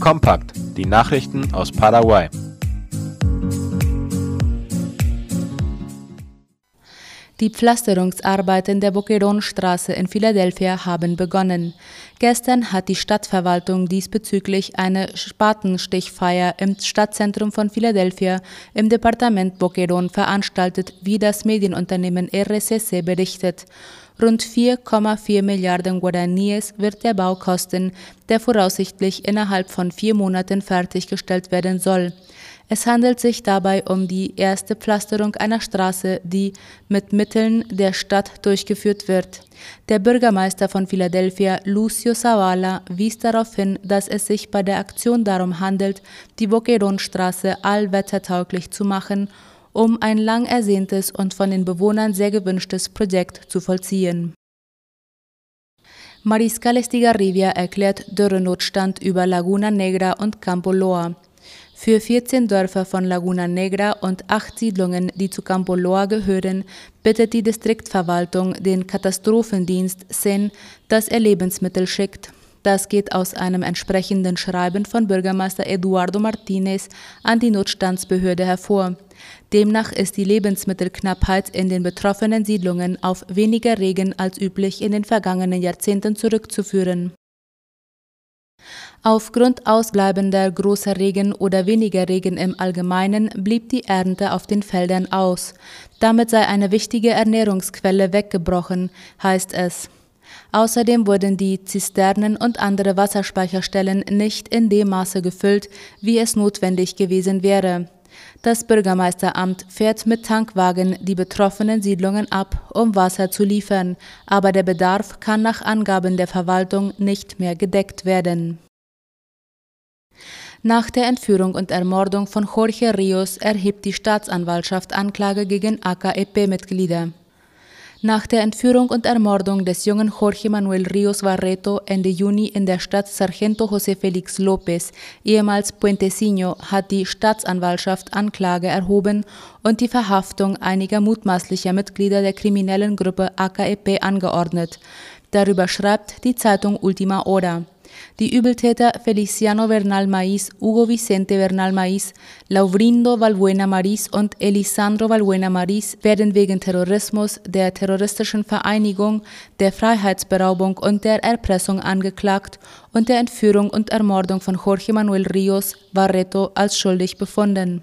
Kompakt, die Nachrichten aus Paraguay. Die Pflasterungsarbeiten der Boquerón-Straße in Philadelphia haben begonnen. Gestern hat die Stadtverwaltung diesbezüglich eine Spatenstichfeier im Stadtzentrum von Philadelphia im Departement Boquerón veranstaltet, wie das Medienunternehmen RCC berichtet. Rund 4,4 Milliarden Guaraníes wird der Bau kosten, der voraussichtlich innerhalb von vier Monaten fertiggestellt werden soll. Es handelt sich dabei um die erste Pflasterung einer Straße, die mit Mitteln der Stadt durchgeführt wird. Der Bürgermeister von Philadelphia, Lucio Zavala, wies darauf hin, dass es sich bei der Aktion darum handelt, die Boquerón-Straße allwettertauglich zu machen, um ein lang ersehntes und von den Bewohnern sehr gewünschtes Projekt zu vollziehen. Mariscal Estigarribia erklärt Dürrenotstand über Laguna Negra und Campo Loa. Für 14 Dörfer von Laguna Negra und acht Siedlungen, die zu Campo Loa gehören, bittet die Distriktverwaltung den Katastrophendienst SEN, dass er Lebensmittel schickt. Das geht aus einem entsprechenden Schreiben von Bürgermeister Eduardo Martinez an die Notstandsbehörde hervor. Demnach ist die Lebensmittelknappheit in den betroffenen Siedlungen auf weniger Regen als üblich in den vergangenen Jahrzehnten zurückzuführen. Aufgrund ausbleibender großer Regen oder weniger Regen im Allgemeinen blieb die Ernte auf den Feldern aus. Damit sei eine wichtige Ernährungsquelle weggebrochen, heißt es. Außerdem wurden die Zisternen und andere Wasserspeicherstellen nicht in dem Maße gefüllt, wie es notwendig gewesen wäre. Das Bürgermeisteramt fährt mit Tankwagen die betroffenen Siedlungen ab, um Wasser zu liefern, aber der Bedarf kann nach Angaben der Verwaltung nicht mehr gedeckt werden. Nach der Entführung und Ermordung von Jorge Rios erhebt die Staatsanwaltschaft Anklage gegen AKEP-Mitglieder. Nach der Entführung und Ermordung des jungen Jorge Manuel Rios Barreto Ende Juni in der Stadt Sargento José Félix López, ehemals Puentecino, hat die Staatsanwaltschaft Anklage erhoben und die Verhaftung einiger mutmaßlicher Mitglieder der kriminellen Gruppe AKEP angeordnet. Darüber schreibt die Zeitung Ultima Hora. Die Übeltäter Feliciano Bernal Maíz, Hugo Vicente Bernal Maíz, Laurindo Valbuena Maris und Elisandro Valbuena Maris werden wegen Terrorismus, der terroristischen Vereinigung, der Freiheitsberaubung und der Erpressung angeklagt und der Entführung und Ermordung von Jorge Manuel Rios Barreto als schuldig befunden.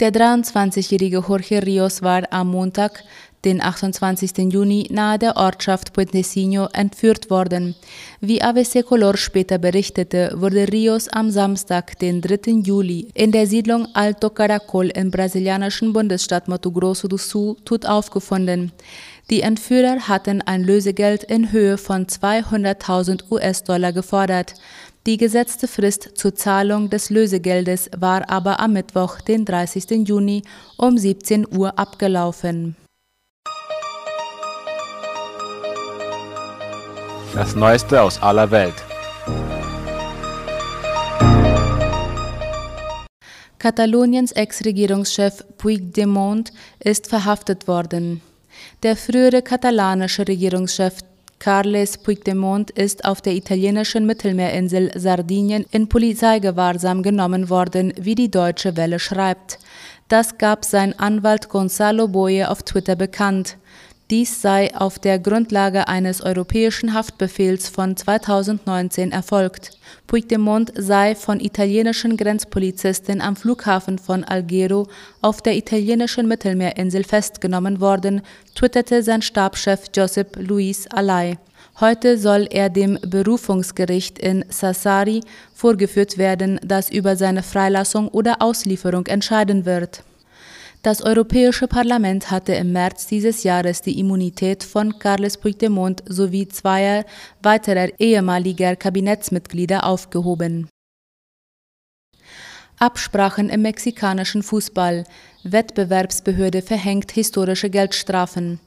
Der 23-jährige Jorge Rios war am Montag, den 28. Juni nahe der Ortschaft Puentecino entführt worden. Wie ABC Color später berichtete, wurde Rios am Samstag, den 3. Juli, in der Siedlung Alto Caracol im brasilianischen Bundesstaat Mato Grosso do Sul tot aufgefunden. Die Entführer hatten ein Lösegeld in Höhe von 200.000 US-Dollar gefordert. Die gesetzte Frist zur Zahlung des Lösegeldes war aber am Mittwoch, den 30. Juni um 17 Uhr abgelaufen. Das Neueste aus aller Welt. Kataloniens Ex-Regierungschef Puigdemont ist verhaftet worden. Der frühere katalanische Regierungschef Carles Puigdemont ist auf der italienischen Mittelmeerinsel Sardinien in Polizeigewahrsam genommen worden, wie die Deutsche Welle schreibt. Das gab sein Anwalt Gonzalo Boye auf Twitter bekannt. Dies sei auf der Grundlage eines europäischen Haftbefehls von 2019 erfolgt. Puigdemont sei von italienischen Grenzpolizisten am Flughafen von Alghero auf der italienischen Mittelmeerinsel festgenommen worden, twitterte sein Stabschef Josep Luis Alay. Heute soll er dem Berufungsgericht in Sassari vorgeführt werden, das über seine Freilassung oder Auslieferung entscheiden wird. Das Europäische Parlament hatte im März dieses Jahres die Immunität von Carles Puigdemont sowie zweier weiterer ehemaliger Kabinettsmitglieder aufgehoben. Absprachen im mexikanischen Fußball. Wettbewerbsbehörde verhängt historische Geldstrafen.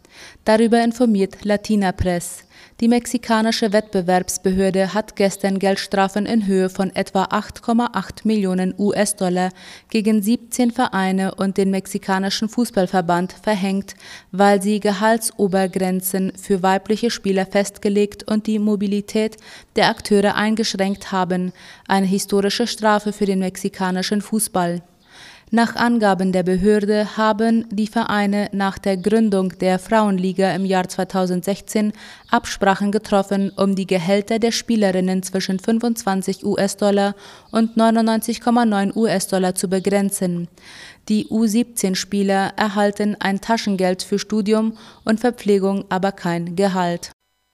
Darüber informiert Latina Press. Die mexikanische Wettbewerbsbehörde hat gestern Geldstrafen in Höhe von etwa 8,8 Millionen US-Dollar gegen 17 Vereine und den mexikanischen Fußballverband verhängt, weil sie Gehaltsobergrenzen für weibliche Spieler festgelegt und die Mobilität der Akteure eingeschränkt haben, eine historische Strafe für den mexikanischen Fußball. Nach Angaben der Behörde haben die Vereine nach der Gründung der Frauenliga im Jahr 2016 Absprachen getroffen, um die Gehälter der Spielerinnen zwischen 25 US-Dollar und 99,9 US-Dollar zu begrenzen. Die U17-Spieler erhalten ein Taschengeld für Studium und Verpflegung, aber kein Gehalt.